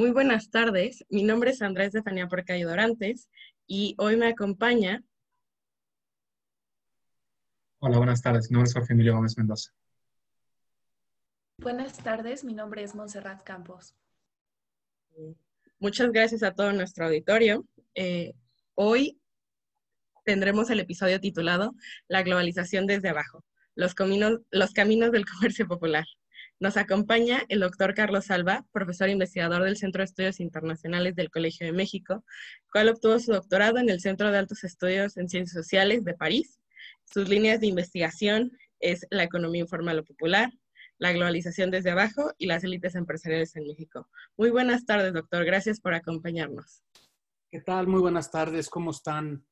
Muy buenas tardes, mi nombre es Andrés Estefanía Porcayo Dorantes y hoy me acompaña... Hola, buenas tardes, mi nombre es Jorge Emilio Gómez Mendoza. Buenas tardes, mi nombre es Montserrat Campos. Muchas gracias a todo nuestro auditorio. Eh, hoy tendremos el episodio titulado La globalización desde abajo, los los caminos del comercio popular. Nos acompaña el doctor Carlos Salva, profesor investigador del Centro de Estudios Internacionales del Colegio de México, cual obtuvo su doctorado en el Centro de Altos Estudios en Ciencias Sociales de París. Sus líneas de investigación es la economía informal o popular, la globalización desde abajo y las élites empresariales en México. Muy buenas tardes, doctor. Gracias por acompañarnos. ¿Qué tal? Muy buenas tardes. ¿Cómo están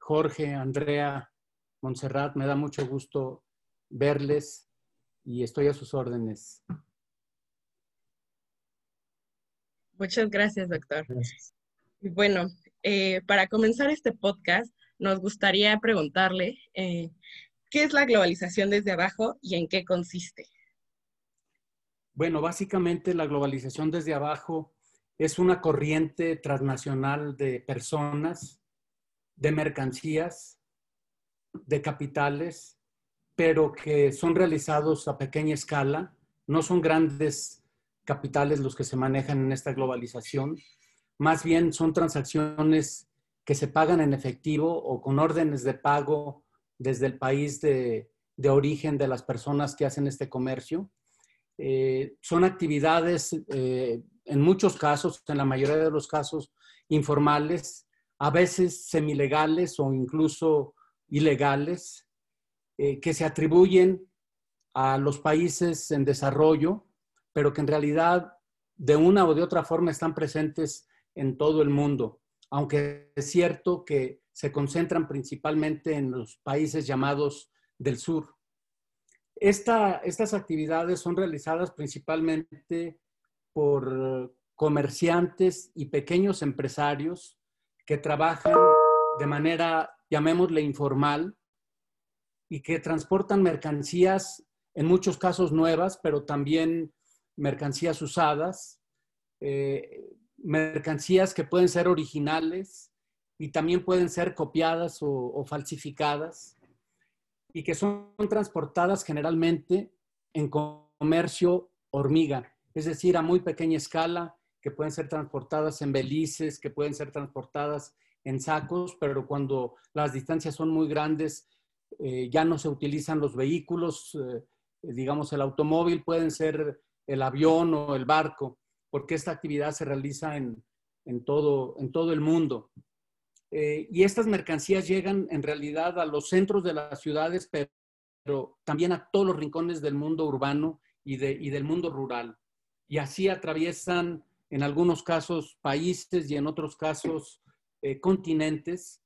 Jorge, Andrea, Montserrat? Me da mucho gusto verles y estoy a sus órdenes. Muchas gracias, doctor. Bueno, eh, para comenzar este podcast, nos gustaría preguntarle, eh, ¿qué es la globalización desde abajo y en qué consiste? Bueno, básicamente la globalización desde abajo es una corriente transnacional de personas, de mercancías, de capitales, pero que son realizados a pequeña escala, no son grandes capitales los que se manejan en esta globalización, más bien son transacciones que se pagan en efectivo o con órdenes de pago desde el país de, origen de las personas que hacen este comercio. Eh, son actividades, eh, en muchos casos, en la mayoría de los casos, informales, a veces semilegales o incluso ilegales, eh, que se atribuyen a los países en desarrollo, pero que en realidad de una o de otra forma están presentes en todo el mundo, aunque es cierto que se concentran principalmente en los países llamados del sur. estas actividades son realizadas principalmente por comerciantes y pequeños empresarios que trabajan de manera, llamémosle informal, y que transportan mercancías, en muchos casos nuevas, pero también mercancías usadas, eh, mercancías que pueden ser originales y también pueden ser copiadas o, falsificadas y que son transportadas generalmente en comercio hormiga, es decir, a muy pequeña escala, que pueden ser transportadas en belices, que pueden ser transportadas en sacos, pero cuando las distancias son muy grandes, eh, ya no se utilizan los vehículos, eh, digamos el automóvil, pueden ser el avión o el barco, porque esta actividad se realiza en, todo, en todo el mundo. Eh, y estas mercancías llegan en realidad a los centros de las ciudades, pero, también a todos los rincones del mundo urbano y, y del mundo rural. Y así atraviesan en algunos casos países y en otros casos continentes,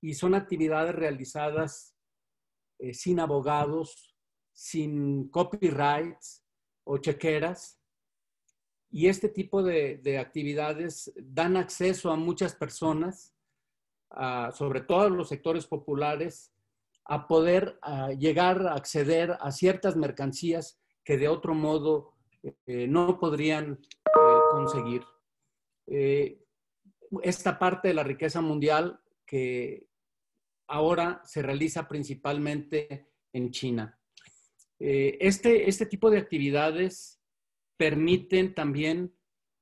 y son actividades realizadas eh, sin abogados, sin copyrights o chequeras. Y este tipo de, actividades dan acceso a muchas personas, sobre todo a los sectores populares, a poder llegar a acceder a ciertas mercancías que de otro modo eh, no podrían eh, conseguir. esta parte de la riqueza mundial que ahora se realiza principalmente en China. Eh, este, este tipo de actividades permiten también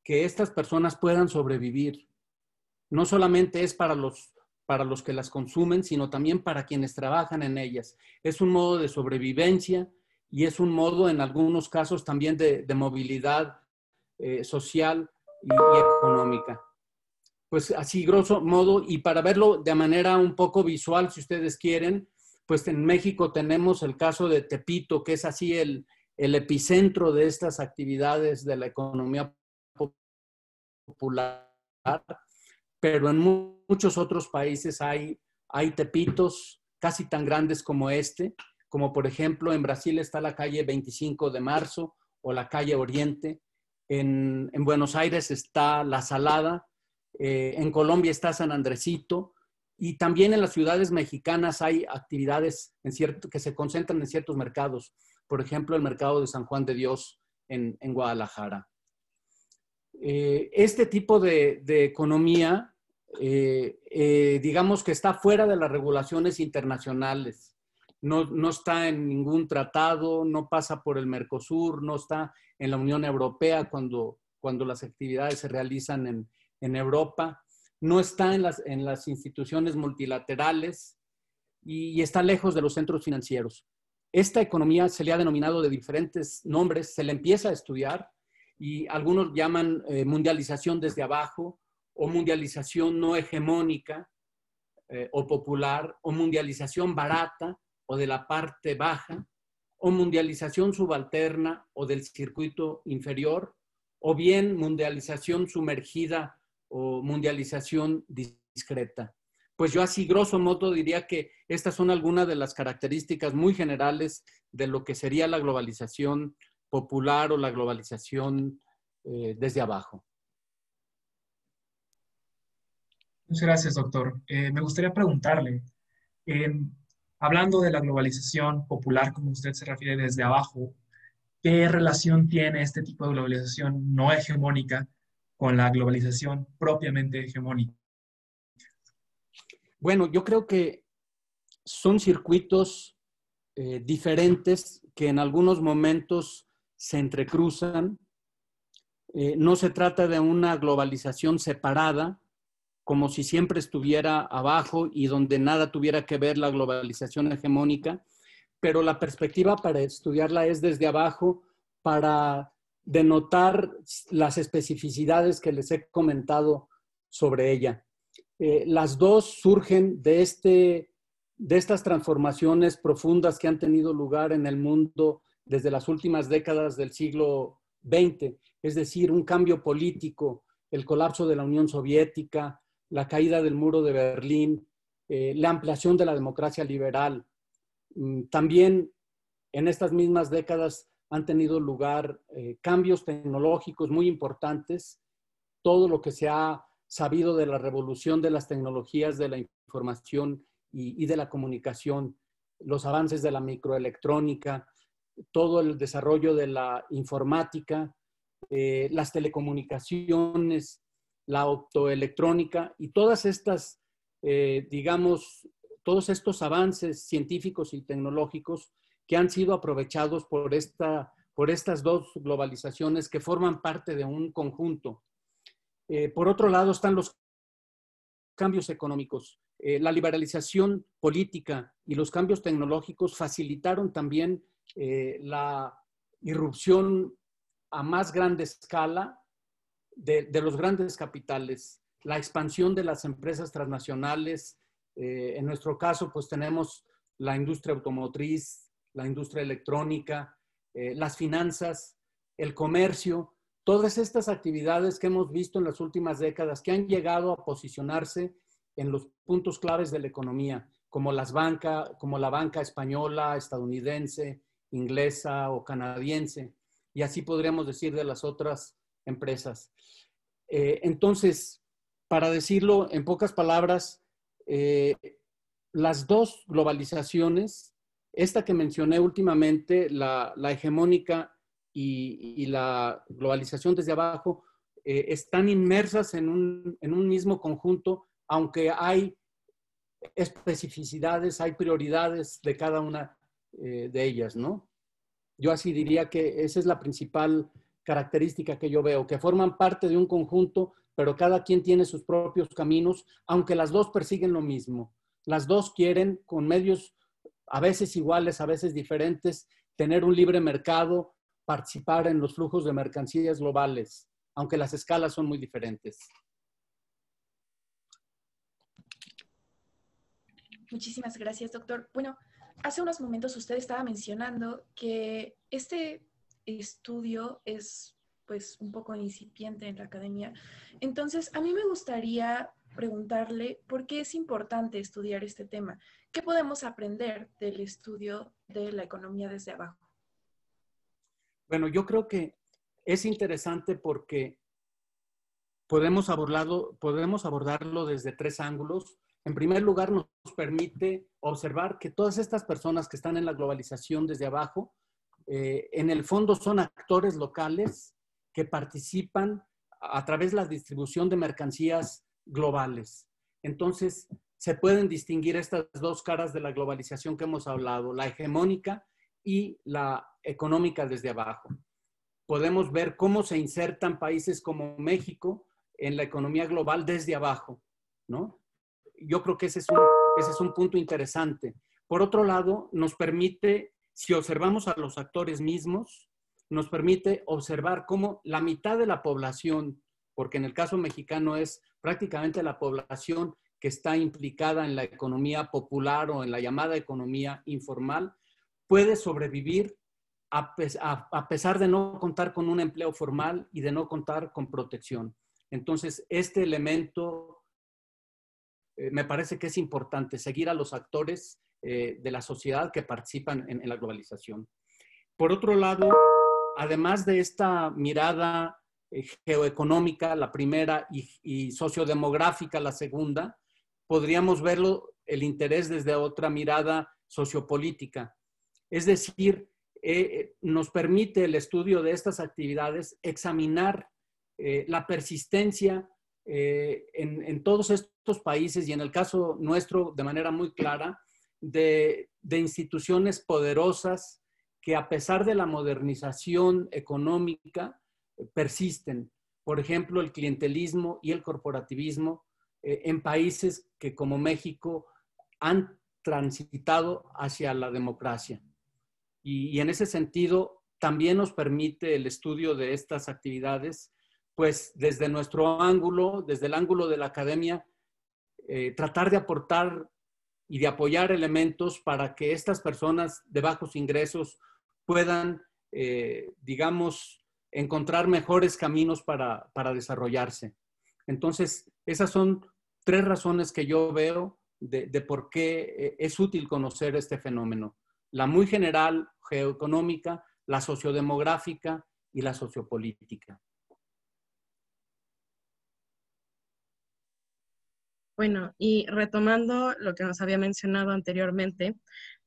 que estas personas puedan sobrevivir. No solamente es para los, para los que las consumen, sino también para quienes trabajan en ellas. Es un modo de sobrevivencia y es un modo, en algunos casos, también de, movilidad eh, social y económica pues así grosso modo, y para verlo de manera un poco visual, si ustedes quieren, pues en México tenemos el caso de Tepito, que es así el, epicentro de estas actividades de la economía popular, pero en muchos otros países hay, hay tepitos casi tan grandes como este, como por ejemplo en Brasil está la calle 25 de marzo o la calle Oriente, en, en Buenos Aires está La Salada, eh, en Colombia está San Andresito y también en las ciudades mexicanas hay actividades en cierto, que se concentran en ciertos mercados. Por ejemplo, el mercado de San Juan de Dios en, Guadalajara. Eh, este tipo de, economía, eh, eh, digamos que está fuera de las regulaciones internacionales. No, no, está en ningún tratado, no pasa por el Mercosur, no está en la Unión Europea cuando, cuando las actividades se realizan en, en Europa, no está en las, en las instituciones multilaterales y, está lejos de los centros financieros. Esta economía se le ha denominado de diferentes nombres, se le empieza a estudiar y algunos llaman eh, mundialización desde abajo o mundialización no hegemónica eh, o popular o mundialización barata o de la parte baja o mundialización subalterna o del circuito inferior o bien mundialización sumergida o mundialización discreta. Pues yo así grosso modo diría que estas son algunas de las características muy generales de lo que sería la globalización popular o la globalización eh, desde abajo. Muchas gracias, doctor. Eh, me gustaría preguntarle, hablando de la globalización popular, como usted se refiere desde abajo, ¿qué relación tiene este tipo de globalización no hegemónica con la globalización propiamente hegemónica? Bueno, yo creo que son circuitos eh, diferentes que en algunos momentos se entrecruzan. Eh, no se trata de una globalización separada, como si siempre estuviera abajo y donde nada tuviera que ver la globalización hegemónica, pero la perspectiva para estudiarla es desde abajo para denotar las especificidades que les he comentado sobre ella. Eh, las dos surgen de, este, de estas transformaciones profundas que han tenido lugar en el mundo desde las últimas décadas del siglo XX, es decir, un cambio político, el colapso de la Unión Soviética, la caída del muro de Berlín, eh, la ampliación de la democracia liberal. Mm, también en estas mismas décadas han tenido lugar eh, cambios tecnológicos muy importantes, todo lo que se ha sabido de la revolución de las tecnologías de la información y de la comunicación, los avances de la microelectrónica, todo el desarrollo de la informática, eh, las telecomunicaciones, la optoelectrónica y todas estas, eh, digamos, todos estos avances científicos y tecnológicos que han sido aprovechados por, esta, por estas dos globalizaciones que forman parte de un conjunto. Eh, por otro lado están los cambios económicos. la liberalización política y los cambios tecnológicos facilitaron también eh, la irrupción a más grande escala de, los grandes capitales, la expansión de las empresas transnacionales. Eh, en nuestro caso, pues tenemos la industria automotriz, la industria electrónica, eh, las finanzas, el comercio, todas estas actividades que hemos visto en las últimas décadas que han llegado a posicionarse en los puntos claves de la economía, como, las banca, como la banca española, estadounidense, inglesa o canadiense, y así podríamos decir de las otras empresas. Eh, entonces, para decirlo en pocas palabras, eh, las dos globalizaciones, esta que mencioné últimamente, la, hegemónica y, la globalización desde abajo, eh, están inmersas en un, en un mismo conjunto, aunque hay especificidades, hay prioridades de cada una eh, de ellas, ¿no? Yo así diría que esa es la principal característica que yo veo, que forman parte de un conjunto, pero cada quien tiene sus propios caminos, aunque las dos persiguen lo mismo. Las dos quieren, con medios a veces iguales, a veces diferentes, tener un libre mercado, participar en los flujos de mercancías globales, aunque las escalas son muy diferentes. Muchísimas gracias, doctor. Bueno, hace unos momentos usted estaba mencionando que este estudio es pues un poco incipiente en la academia. Entonces, a mí me gustaría preguntarle por qué es importante estudiar este tema. ¿Qué podemos aprender del estudio de la economía desde abajo? Bueno, yo creo que es interesante porque podemos abordarlo, podemos abordarlo desde tres ángulos. En primer lugar, nos permite observar que todas estas personas que están en la globalización desde abajo, eh, en el fondo son actores locales que participan a través de la distribución de mercancías globales. Entonces, se pueden distinguir estas dos caras de la globalización que hemos hablado, la hegemónica y la económica desde abajo. Podemos ver cómo se insertan países como México en la economía global desde abajo, ¿no? Yo creo que ese es un, ese es un punto interesante. Por otro lado, nos permite, si observamos a los actores mismos, nos permite observar cómo la mitad de la población, porque en el caso mexicano es prácticamente la población que está implicada en la economía popular o en la llamada economía informal, puede sobrevivir a, pesar de no contar con un empleo formal y de no contar con protección. Entonces, este elemento eh, me parece que es importante, seguir a los actores eh, de la sociedad que participan en, la globalización. Por otro lado, además de esta mirada eh, geoeconómica, la primera, y, sociodemográfica, la segunda, podríamos verlo el interés desde otra mirada sociopolítica. Es decir, nos permite el estudio de estas actividades examinar eh, la persistencia eh, en, todos estos países y en el caso nuestro de manera muy clara de, instituciones poderosas que a pesar de la modernización económica persisten. Por ejemplo, el clientelismo y el corporativismo eh, en países que como México han transitado hacia la democracia. y en ese sentido, también nos permite el estudio de estas actividades pues desde nuestro ángulo, desde el ángulo de la academia, eh, tratar de aportar y de apoyar elementos para que estas personas de bajos ingresos puedan, eh, digamos, encontrar mejores caminos para, desarrollarse. Entonces, esas son tres razones que yo veo de, por qué eh, es útil conocer este fenómeno. La muy general, geoeconómica, la sociodemográfica y la sociopolítica. Bueno, y retomando lo que nos había mencionado anteriormente,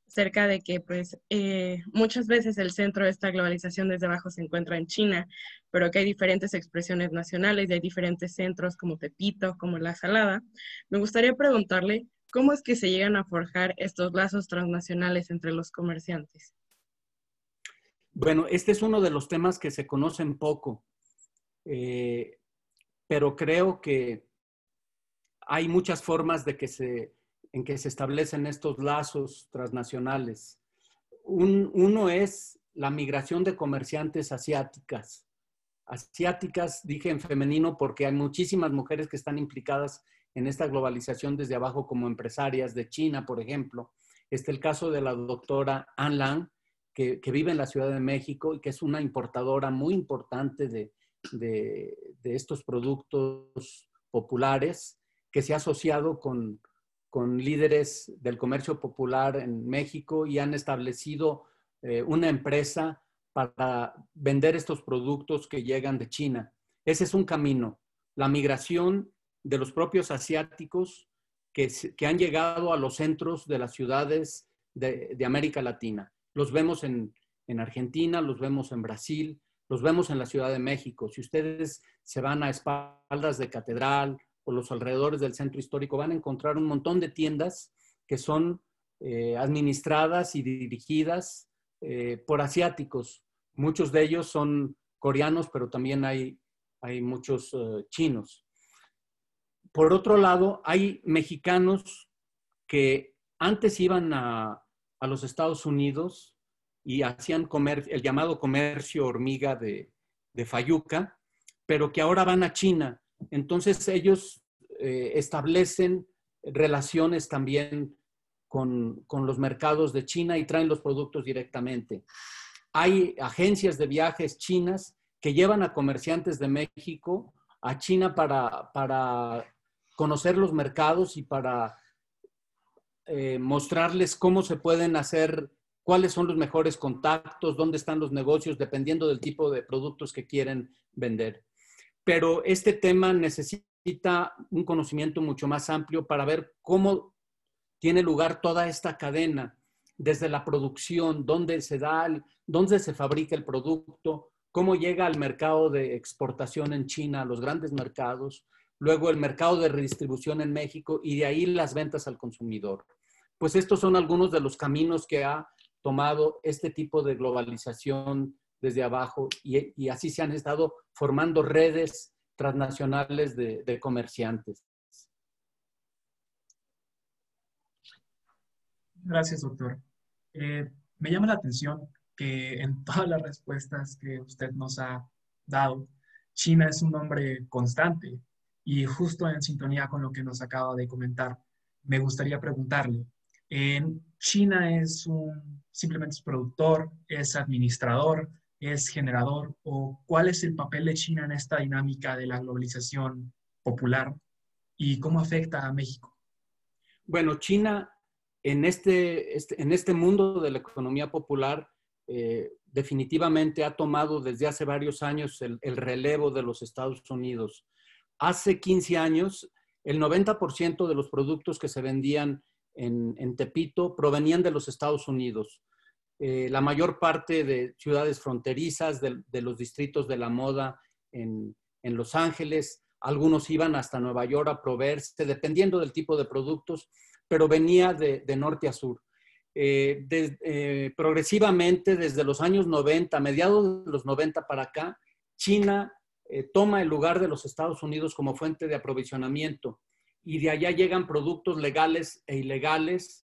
acerca de que pues eh, muchas veces el centro de esta globalización desde abajo se encuentra en China, pero que hay diferentes expresiones nacionales y hay diferentes centros como Pepito, como La Salada. Me gustaría preguntarle cómo es que se llegan a forjar estos lazos transnacionales entre los comerciantes. Bueno, este es uno de los temas que se conocen poco, eh, pero creo que hay muchas formas de que se, en que se establecen estos lazos transnacionales. uno es la migración de comerciantes asiáticas. Asiáticas, dije en femenino, porque hay muchísimas mujeres que están implicadas en esta globalización desde abajo como empresarias de China, por ejemplo. Este el caso de la doctora An Lang, que, vive en la Ciudad de México y que es una importadora muy importante de estos productos populares que se ha asociado con, líderes del comercio popular en México y han establecido eh, una empresa para vender estos productos que llegan de China. Ese es un camino. La migración de los propios asiáticos que, han llegado a los centros de las ciudades de, América Latina. Los vemos en, en, Argentina, los vemos en Brasil, los vemos en la Ciudad de México. Si ustedes se van a espaldas de catedral o los alrededores del centro histórico, van a encontrar un montón de tiendas que son eh, administradas y dirigidas eh, por asiáticos. Muchos de ellos son coreanos, pero también hay, hay muchos eh, chinos. Por otro lado, hay mexicanos que antes iban a, a los Estados Unidos y hacían el llamado comercio hormiga de, de Fayuca, pero que ahora van a China entonces ellos eh, establecen relaciones también con, los mercados de China y traen los productos directamente. Hay agencias de viajes chinas que llevan a comerciantes de México a China para, conocer los mercados y para eh, mostrarles cómo se pueden hacer, cuáles son los mejores contactos, dónde están los negocios, dependiendo del tipo de productos que quieren vender pero este tema necesita un conocimiento mucho más amplio para ver cómo tiene lugar toda esta cadena, desde la producción, dónde se da, dónde se fabrica el producto, cómo llega al mercado de exportación en China, a los grandes mercados, luego el mercado de redistribución en México y de ahí las ventas al consumidor. Pues estos son algunos de los caminos que ha tomado este tipo de globalización desde abajo y, así se han estado formando redes transnacionales de, comerciantes. Gracias, doctor. Eh, me llama la atención que en todas las respuestas que usted nos ha dado, China es un nombre constante y justo en sintonía con lo que nos acaba de comentar, me gustaría preguntarle, ¿en China es un simplemente es productor, es administrador, es generador o cuál es el papel de China en esta dinámica de la globalización popular y cómo afecta a México? Bueno, China en este, este en este mundo de la economía popular eh, definitivamente ha tomado desde hace varios años el, relevo de los Estados Unidos. Hace 15 años, el 90% de los productos que se vendían en, Tepito provenían de los Estados Unidos. Eh, la mayor parte de ciudades fronterizas, de, los distritos de la moda en, Los Ángeles, algunos iban hasta Nueva York a proveerse, dependiendo del tipo de productos, pero venía de, norte a sur. Eh, eh, progresivamente, desde los años 90, mediados de los 90 para acá, China toma el lugar de los Estados Unidos como fuente de aprovisionamiento y de allá llegan productos legales e ilegales,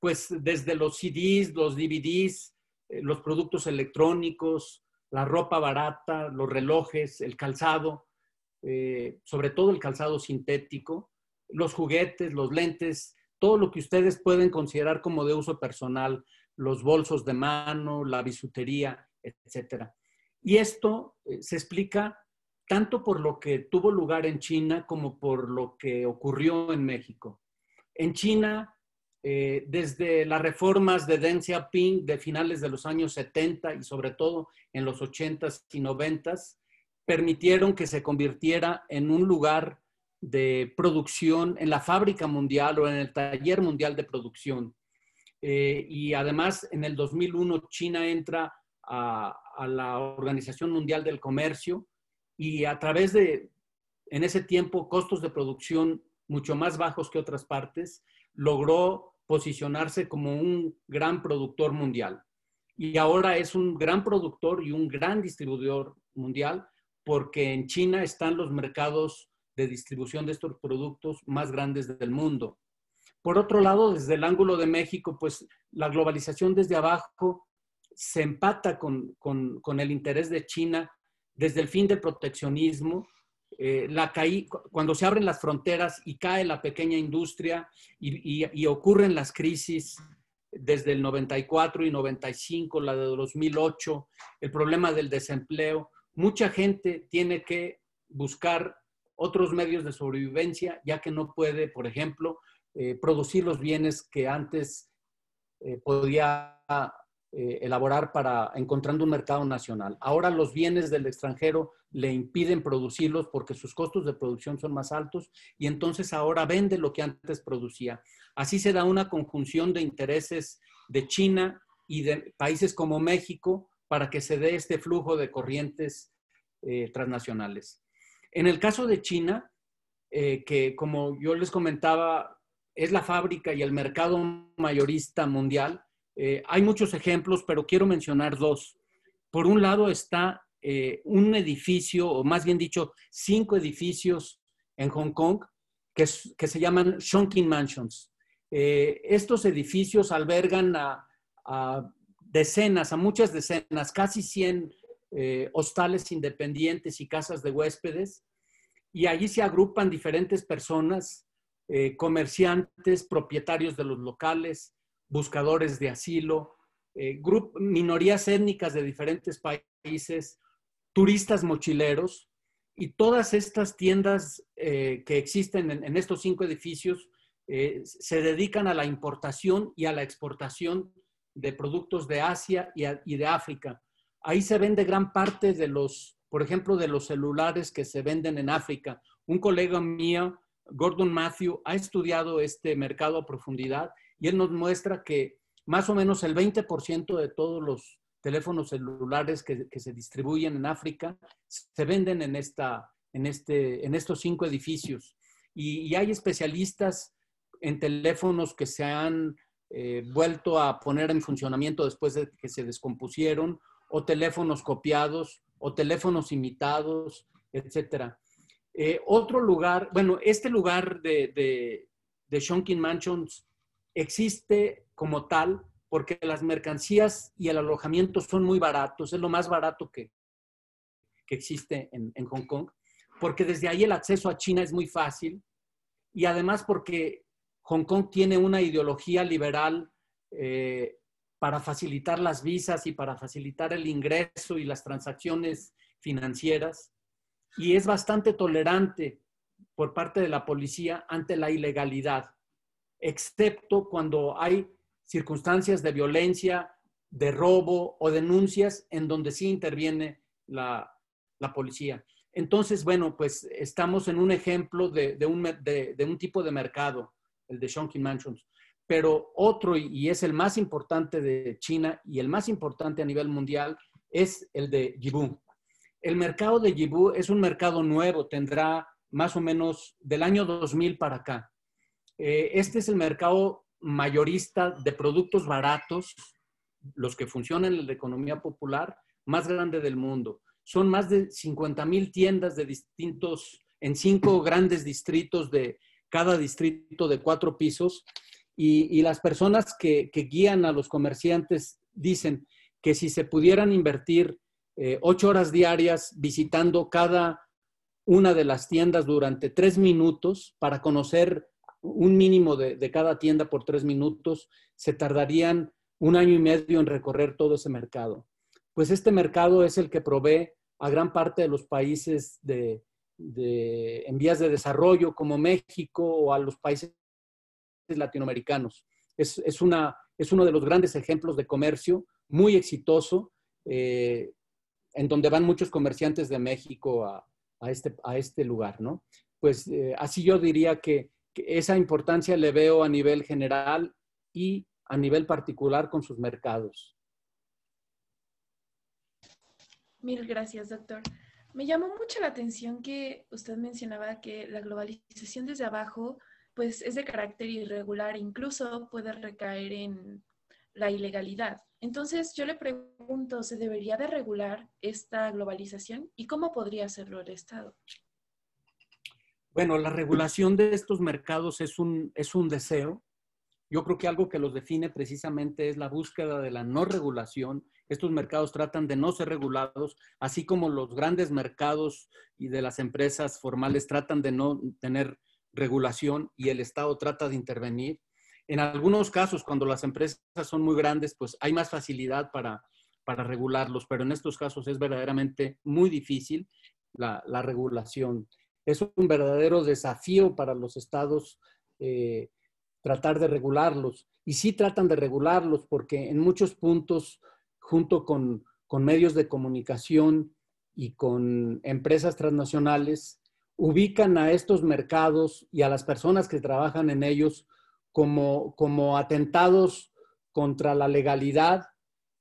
pues desde los CDs, los DVDs, eh, los productos electrónicos, la ropa barata, los relojes, el calzado, eh, sobre todo el calzado sintético, los juguetes, los lentes, todo lo que ustedes pueden considerar como de uso personal, los bolsos de mano, la bisutería, etc. Y esto eh, se explica tanto por lo que tuvo lugar en China como por lo que ocurrió en México. En China, eh, desde las reformas de Deng Xiaoping de finales de los años 70 y sobre todo en los 80s y 90s, permitieron que se convirtiera en un lugar de producción en la fábrica mundial o en el taller mundial de producción. Eh, y además, en el 2001, China entra a, a la Organización Mundial del Comercio, y a través de, en ese tiempo, costos de producción mucho más bajos que otras partes, logró posicionarse como un gran productor mundial. Y ahora es un gran productor y un gran distribuidor mundial porque en China están los mercados de distribución de estos productos más grandes del mundo. Por otro lado, desde el ángulo de México, pues la globalización desde abajo se empata con, con, con el interés de China desde el fin del proteccionismo, eh, la caí, cuando se abren las fronteras y cae la pequeña industria y, ocurren las crisis desde el 94 y 95, la de 2008, el problema del desempleo, mucha gente tiene que buscar otros medios de sobrevivencia, ya que no puede, por ejemplo, eh, producir los bienes que antes eh, podía eh, elaborar para encontrando un mercado nacional. Ahora los bienes del extranjero le impiden producirlos porque sus costos de producción son más altos y entonces ahora vende lo que antes producía. Así se da una conjunción de intereses de China y de países como México para que se dé este flujo de corrientes eh, transnacionales. En el caso de China, eh, que como yo les comentaba, es la fábrica y el mercado mayorista mundial, eh, hay muchos ejemplos, pero quiero mencionar dos. Por un lado está eh, un edificio, o más bien dicho, cinco edificios en Hong Kong que, se llaman Shonkin Mansions. Eh, estos edificios albergan a, decenas, a muchas decenas, casi 100 hostales independientes y casas de huéspedes, y allí se agrupan diferentes personas, comerciantes, propietarios de los locales, buscadores de asilo, eh, minorías étnicas de diferentes países, turistas mochileros, y todas estas tiendas eh, que existen en, estos cinco edificios eh, se dedican a la importación y a la exportación de productos de Asia y, y, de África. Ahí se vende gran parte de los, por ejemplo, de los celulares que se venden en África. Un colega mío, Gordon Matthew, ha estudiado este mercado a profundidad y él nos muestra que más o menos el 20% de todos los teléfonos celulares que, se distribuyen en África, se venden en, esta, en, este, en estos cinco edificios. Y, hay especialistas en teléfonos que se han eh, vuelto a poner en funcionamiento después de que se descompusieron, o teléfonos copiados, o teléfonos imitados, etc. Eh, otro lugar, bueno, este lugar de, de, de Shonkin Mansions existe como tal porque las mercancías y el alojamiento son muy baratos, es lo más barato que, que existe en, Hong Kong, porque desde ahí el acceso a China es muy fácil y además porque Hong Kong tiene una ideología liberal eh, para facilitar las visas y para facilitar el ingreso y las transacciones financieras y es bastante tolerante por parte de la policía ante la ilegalidad, excepto cuando hay circunstancias de violencia, de robo o denuncias en donde sí interviene la, policía. Entonces, bueno, pues estamos en un ejemplo de, un, tipo de mercado, el de Shonkin Mansions, pero otro, y es el más importante de China y el más importante a nivel mundial, es el de Yibu. El mercado de Yibu es un mercado nuevo, tendrá más o menos del año 2000 para acá. Eh, este es el mercado mayorista de productos baratos, los que funcionan en la economía popular, más grande del mundo. Son más de 50 mil tiendas de distintos, en cinco grandes distritos de cada distrito de cuatro pisos. Y, las personas que, guían a los comerciantes dicen que si se pudieran invertir eh, ocho horas diarias visitando cada una de las tiendas durante tres minutos para conocer un mínimo de, cada tienda por tres minutos, se tardarían un año y medio en recorrer todo ese mercado. Pues este mercado es el que provee a gran parte de los países de, en vías de desarrollo como México o a los países latinoamericanos. Es, una, es uno de los grandes ejemplos de comercio muy exitoso, eh, en donde van muchos comerciantes de México a, este, a este lugar, ¿no? Pues eh, así yo diría que esa importancia le veo a nivel general y a nivel particular con sus mercados. Mil gracias, doctor. Me llamó mucho la atención que usted mencionaba que la globalización desde abajo pues es de carácter irregular, incluso puede recaer en la ilegalidad. Entonces yo le pregunto, ¿se debería de regular esta globalización y cómo podría hacerlo el Estado? Bueno, la regulación de estos mercados es un, es un deseo. Yo creo que algo que los define precisamente es la búsqueda de la no regulación. Estos mercados tratan de no ser regulados, así como los grandes mercados y de las empresas formales tratan de no tener regulación y el Estado trata de intervenir. En algunos casos, cuando las empresas son muy grandes, pues hay más facilidad para, para regularlos, pero en estos casos es verdaderamente muy difícil la, la regulación es un verdadero desafío para los estados eh, tratar de regularlos. Y sí tratan de regularlos porque en muchos puntos, junto con, medios de comunicación y con empresas transnacionales, ubican a estos mercados y a las personas que trabajan en ellos como, como atentados contra la legalidad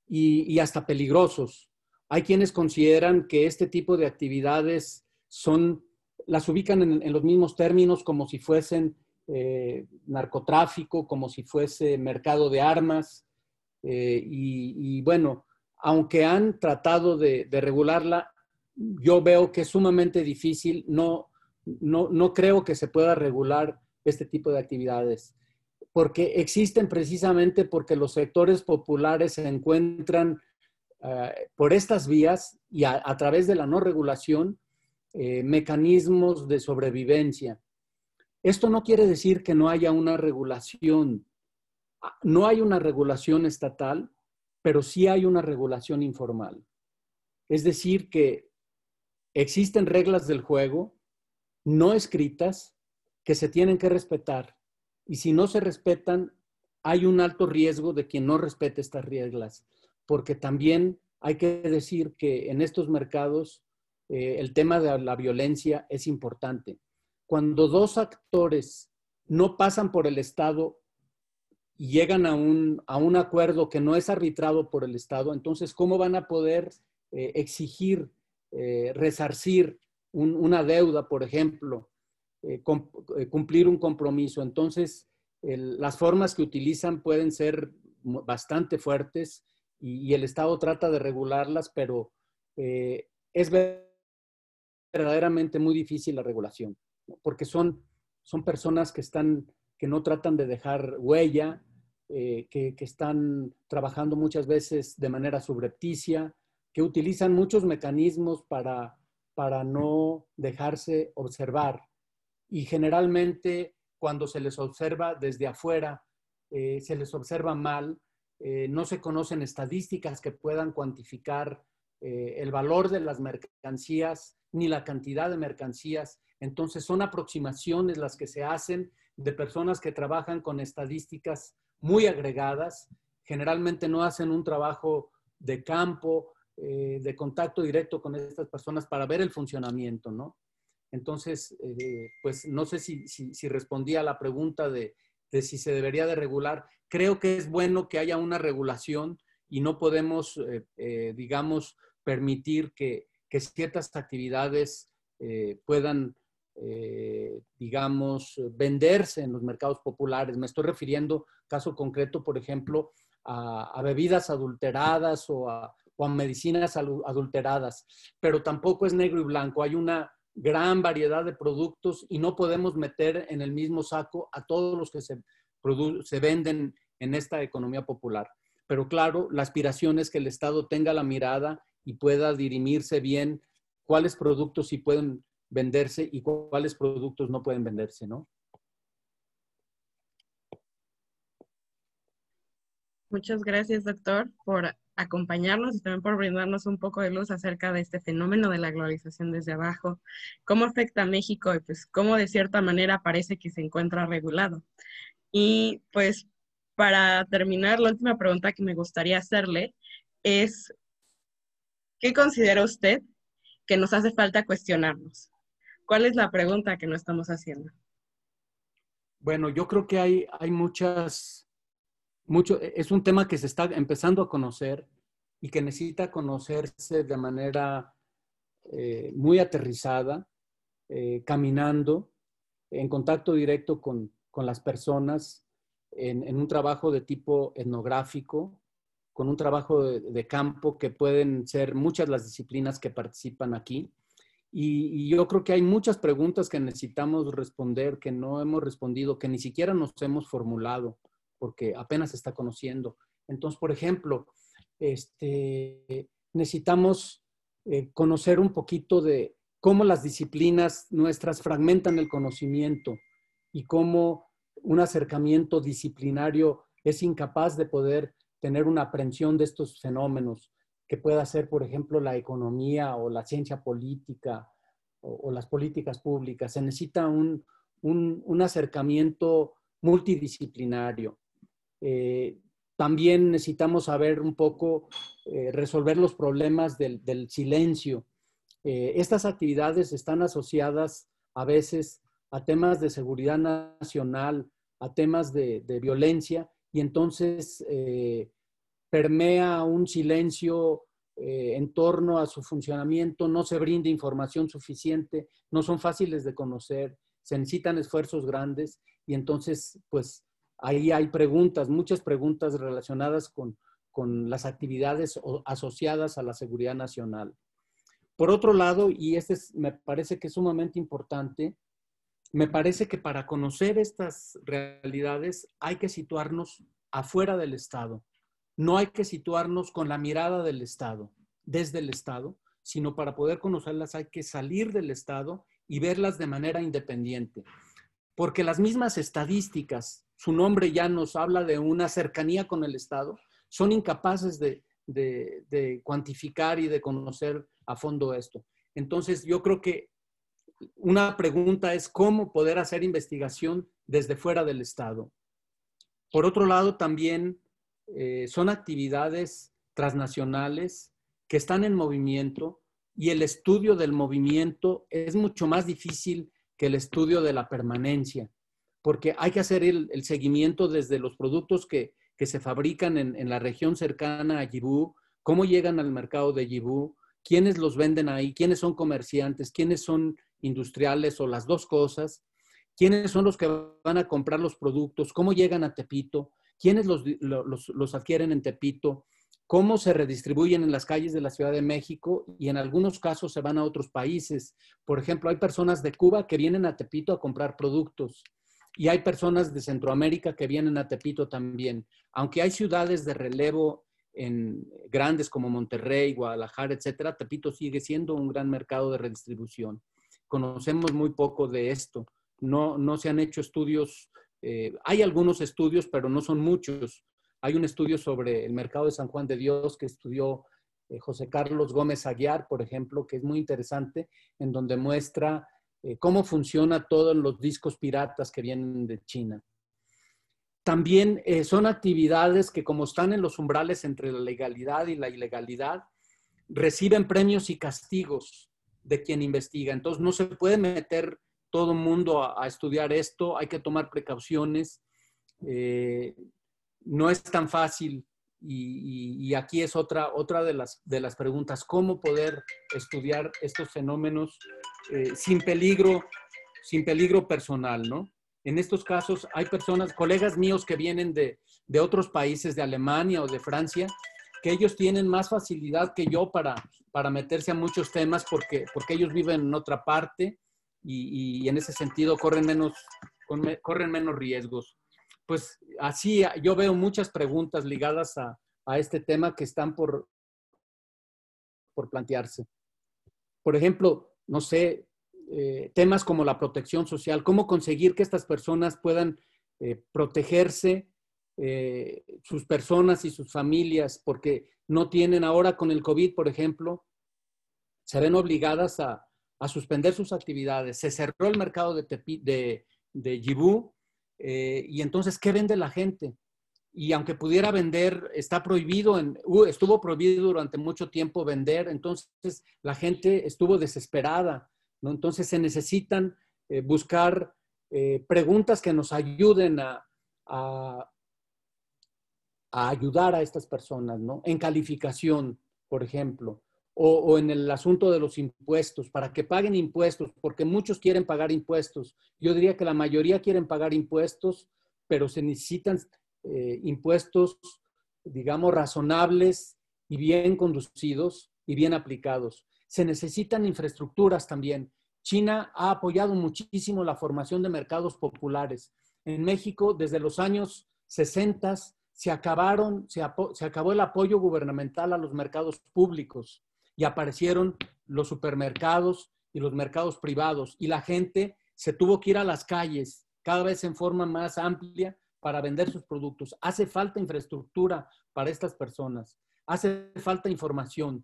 y, y, hasta peligrosos. Hay quienes consideran que este tipo de actividades son las ubican en, los mismos términos como si fuesen eh, narcotráfico, como si fuese mercado de armas. Eh, y, bueno, aunque han tratado de, regularla, yo veo que es sumamente difícil. No, no, creo que se pueda regular este tipo de actividades, porque existen precisamente porque los sectores populares se encuentran eh, por estas vías y a, través de la no regulación eh, mecanismos de sobrevivencia. Esto no quiere decir que no haya una regulación. Ah, no hay una regulación estatal, pero sí hay una regulación informal. Es decir, que existen reglas del juego no escritas que se tienen que respetar. Y si no se respetan, hay un alto riesgo de quien no respete estas reglas, porque también hay que decir que en estos mercados eh, el tema de la violencia es importante. Cuando dos actores no pasan por el Estado llegan a un, a un, acuerdo que no es arbitrado por el Estado, entonces, ¿cómo van a poder eh, exigir, eh, resarcir una deuda, por ejemplo, cumplir un compromiso? Entonces, las formas que utilizan pueden ser bastante fuertes y, el Estado trata de regularlas, pero es verdaderamente muy difícil la regulación, porque son, son personas que están que no tratan de dejar huella, eh, que, están trabajando muchas veces de manera subrepticia, que utilizan muchos mecanismos para, para no dejarse observar. Y generalmente cuando se les observa desde afuera, eh, se les observa mal, eh, no se conocen estadísticas que puedan cuantificar el valor de las mercancías ni la cantidad de mercancías. Entonces son aproximaciones las que se hacen de personas que trabajan con estadísticas muy agregadas, generalmente no hacen un trabajo de campo, eh, de contacto directo con estas personas para ver el funcionamiento, ¿no? Entonces, eh, pues no sé si, si, respondía a la pregunta de, si se debería de regular. Creo que es bueno que haya una regulación y no podemos, eh, digamos, permitir que, que ciertas actividades puedan eh, digamos, venderse en los mercados populares. Me estoy refiriendo, caso concreto, por ejemplo, a, bebidas adulteradas o a, medicinas adulteradas, pero tampoco es negro y blanco. Hay una gran variedad de productos y no podemos meter en el mismo saco a todos los que se, se venden en esta economía popular. Pero claro, la aspiración es que el Estado tenga la mirada y pueda dirimirse bien cuáles productos sí pueden venderse y cuáles productos no pueden venderse, ¿no? Muchas gracias, doctor, por acompañarnos y también por brindarnos un poco de luz acerca de este fenómeno de la globalización desde abajo, cómo afecta a México y pues cómo de cierta manera parece que se encuentra regulado. Y pues para terminar, la última pregunta que me gustaría hacerle es, ¿qué considera usted que nos hace falta cuestionarnos? ¿Cuál es la pregunta que no estamos haciendo? Bueno, yo creo que hay, hay muchas, mucho, es un tema que se está empezando a conocer y que necesita conocerse de manera eh, muy aterrizada, eh, caminando, en contacto directo con, las personas, en, un trabajo de tipo etnográfico, con un trabajo de, campo que pueden ser muchas las disciplinas que participan aquí. Y, yo creo que hay muchas preguntas que necesitamos responder, que no hemos respondido, que ni siquiera nos hemos formulado, porque apenas se está conociendo. Entonces, por ejemplo, este, necesitamos eh, conocer un poquito de cómo las disciplinas nuestras fragmentan el conocimiento y cómo un acercamiento disciplinario es incapaz de poder tener una aprehensión de estos fenómenos que pueda ser, por ejemplo, la economía o la ciencia política o, las políticas públicas. Se necesita un, acercamiento multidisciplinario. Eh, también necesitamos saber un poco eh, resolver los problemas del, silencio. Eh, estas actividades están asociadas a veces a temas de seguridad nacional, a temas de violencia, y entonces permea un silencio eh, en torno a su funcionamiento, no se brinda información suficiente, no son fáciles de conocer, se necesitan esfuerzos grandes y entonces, pues ahí hay preguntas, muchas preguntas relacionadas con, con las actividades asociadas a la seguridad nacional. Por otro lado, y este me parece que es sumamente importante, me parece que para conocer estas realidades hay que situarnos afuera del Estado. No hay que situarnos con la mirada del Estado, desde el Estado, sino para poder conocerlas hay que salir del Estado y verlas de manera independiente. Porque las mismas estadísticas, su nombre ya nos habla de una cercanía con el Estado, son incapaces de, cuantificar y de conocer a fondo esto. Entonces, yo creo que una pregunta es cómo poder hacer investigación desde fuera del Estado. Por otro lado, también eh, son actividades transnacionales que están en movimiento y el estudio del movimiento es mucho más difícil que el estudio de la permanencia, porque hay que hacer el, seguimiento desde los productos que, se fabrican en, la región cercana a Yibú, cómo llegan al mercado de Yibú, quiénes los venden ahí, quiénes son comerciantes, quiénes son industriales o las dos cosas, quiénes son los que van a comprar los productos, cómo llegan a Tepito, quiénes los, los, adquieren en Tepito, cómo se redistribuyen en las calles de la Ciudad de México y en algunos casos se van a otros países. Por ejemplo, hay personas de Cuba que vienen a Tepito a comprar productos y hay personas de Centroamérica que vienen a Tepito también. Aunque hay ciudades de relevo en grandes como Monterrey, Guadalajara, etcétera, Tepito sigue siendo un gran mercado de redistribución. Conocemos muy poco de esto. No, no se han hecho estudios eh, hay algunos estudios, pero no son muchos. Hay un estudio sobre el mercado de San Juan de Dios que estudió eh, José Carlos Gómez Aguiar, por ejemplo, que es muy interesante, en donde muestra eh, cómo funciona todos los discos piratas que vienen de China. También son actividades que como están en los umbrales entre la legalidad y la ilegalidad, reciben premios y castigos de quien investiga. Entonces no se puede meter todo el mundo a, estudiar esto, hay que tomar precauciones. Eh, no es tan fácil y, aquí es otra, otra de, las, de las preguntas, ¿cómo poder estudiar estos fenómenos eh, sin peligro, sin peligro personal, ¿no? En estos casos hay personas, colegas míos que vienen de, de otros países, de Alemania o de Francia, que ellos tienen más facilidad que yo para, para meterse a muchos temas porque, porque ellos viven en otra parte y, en ese sentido corren menos, corren menos riesgos. Pues así yo veo muchas preguntas ligadas a, a este tema que están por, por plantearse. Por ejemplo, no sé, eh, temas como la protección social, cómo conseguir que estas personas puedan eh, protegerse, eh, sus personas y sus familias, porque no tienen ahora con el COVID, por ejemplo, se ven obligadas a, suspender sus actividades. Se cerró el mercado de, de Yibú eh, y entonces, ¿qué vende la gente? Y aunque pudiera vender, está prohibido, en, estuvo prohibido durante mucho tiempo vender, entonces la gente estuvo desesperada. Entonces se necesitan eh, buscar eh, preguntas que nos ayuden a, a, a ayudar a estas personas, ¿no? En calificación, por ejemplo o, en el asunto de los impuestos, para que paguen impuestos, porque muchos quieren pagar impuestos. Yo diría que la mayoría quieren pagar impuestos, pero se necesitan eh, impuestos, digamos, razonables y bien conducidos y bien aplicados. Se necesitan infraestructuras también. China ha apoyado muchísimo la formación de mercados populares. En México, desde los años 60, se acabaron, se, se acabó el apoyo gubernamental a los mercados públicos y aparecieron los supermercados y los mercados privados y la gente se tuvo que ir a las calles cada vez en forma más amplia para vender sus productos. Hace falta infraestructura para estas personas, hace falta información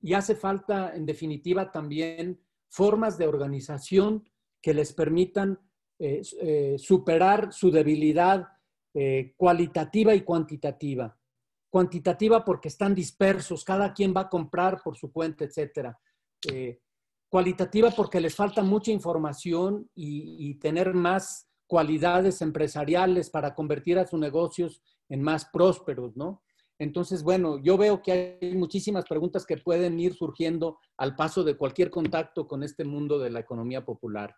y hace falta, en definitiva, también formas de organización que les permitan eh, eh, superar su debilidad eh, cualitativa y cuantitativa cuantitativa porque están dispersos, cada quien va a comprar por su cuenta, etcétera. Eh, cualitativa porque les falta mucha información y, tener más cualidades empresariales para convertir a sus negocios en más prósperos, ¿no? Entonces, bueno, yo veo que hay muchísimas preguntas que pueden ir surgiendo al paso de cualquier contacto con este mundo de la economía popular.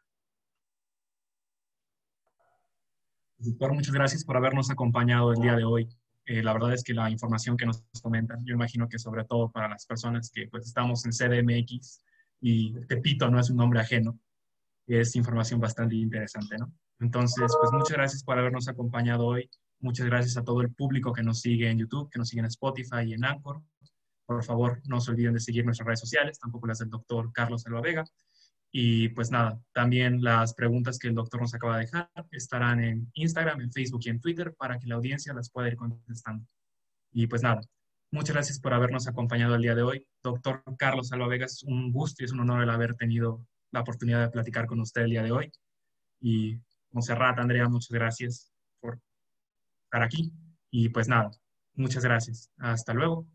Doctor, muchas gracias por habernos acompañado el día de hoy. Eh, la verdad es que la información que nos comentan, yo imagino que sobre todo para las personas que pues estamos en CDMX y Tepito no es un nombre ajeno, es información bastante interesante, ¿no? Entonces, pues muchas gracias por habernos acompañado hoy. Muchas gracias a todo el público que nos sigue en YouTube, que nos sigue en Spotify y en Anchor. Por favor, no se olviden de seguir nuestras redes sociales, tampoco las del doctor Carlos Elba Vega. Y pues nada, también las preguntas que el doctor nos acaba de dejar estarán en Instagram, en Facebook y en Twitter para que la audiencia las pueda ir contestando. Y pues nada, muchas gracias por habernos acompañado el día de hoy. Doctor Carlos Alba Vega, es un gusto y es un honor el haber tenido la oportunidad de platicar con usted el día de hoy. Y Monserrat, Andrea, muchas gracias por estar aquí. Y pues nada, muchas gracias. Hasta luego.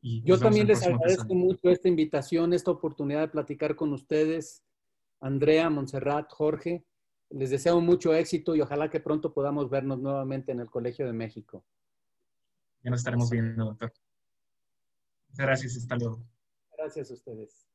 Y Yo también les agradezco mucho esta invitación, esta oportunidad de platicar con ustedes Andrea, Montserrat, Jorge, Les deseo mucho éxito y ojalá que pronto podamos vernos nuevamente en el Colegio de México. Ya nos estaremos viendo, doctor. Muchas gracias, hasta luego. Gracias a ustedes.